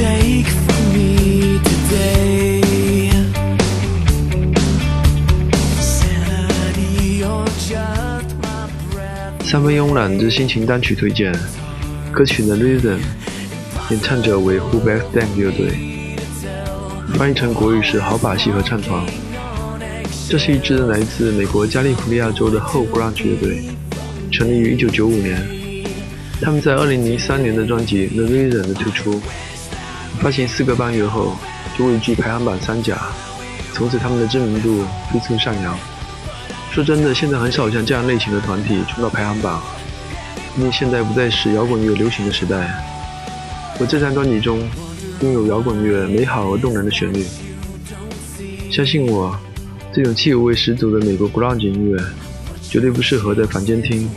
take from me today。三分慵懒之心情单曲推荐，歌曲《The Reason》，演唱者为 Who Back Then 乐队，翻译成国语是好把戏和唱床。这是一支来自美国加利福尼亚州的后 grunge 乐队，成立于1995年。他们在2003年的专辑《The Reason》的推出。发行四个半月后就位居排行榜三甲，从此他们的知名度飞速上扬。说真的，现在很少像这样类型的团体冲到排行榜，因为现在不再是摇滚乐流行的时代。我这张专辑中拥有摇滚乐美好而动人的旋律，相信我，这种气味十足的美国 grunge 音乐绝对不适合在房间听，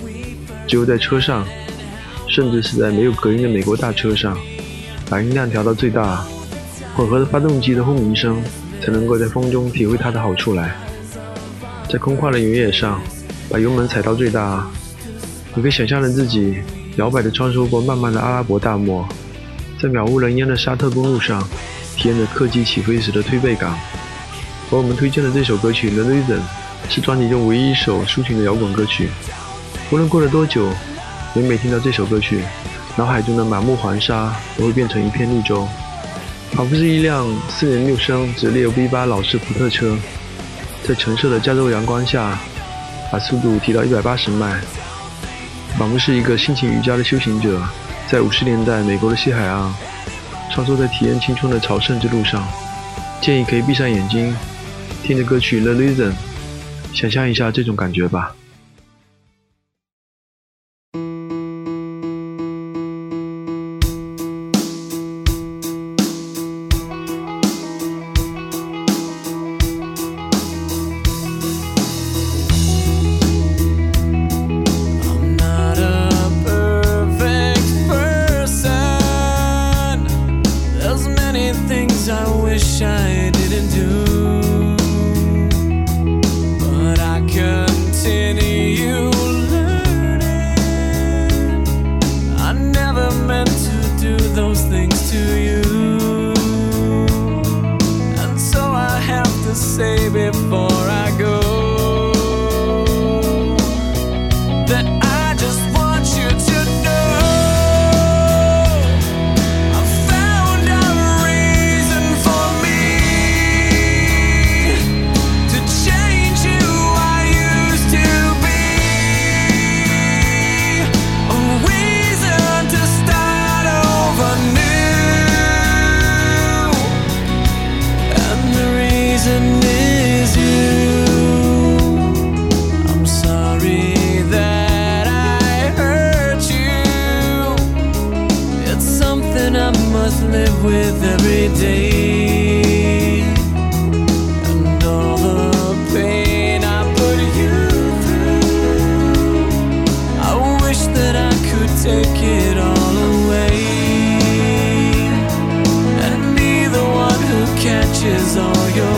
只有在车上，甚至是在没有隔音的美国大车上，把音量调到最大，混合的发动机的轰鸣声，才能够在风中体会它的好处来。在空旷的原野上，把油门踩到最大，你可以想象着自己摇摆地穿梭过漫漫的阿拉伯大漠，在渺无人烟的沙特公路上，体验着客机起飞时的推背感。而我们推荐的这首歌曲《The Reason》是专辑中唯一一首抒情的摇滚歌曲。无论过了多久，每每听到这首歌曲，脑海中的满目黄沙都会变成一片绿洲，仿佛是一辆四点六升直列 V8 老式福特车。在橙色的加州阳光下，把速度提到一百八十迈，仿佛是一个心情瑜伽的修行者，在五十年代美国的西海岸，穿梭在体验青春的朝圣之路上。建议可以闭上眼睛，听着歌曲《The Reason》，想象一下这种感觉吧。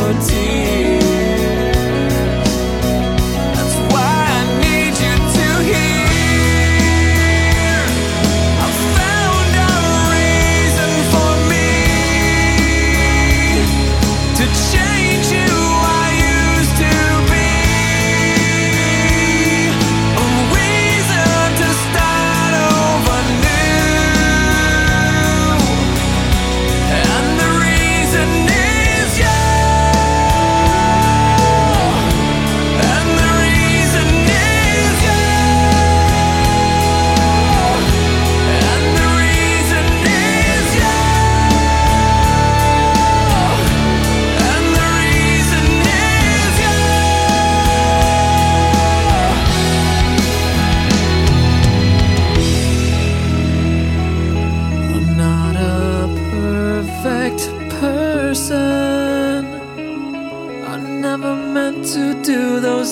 Your tears.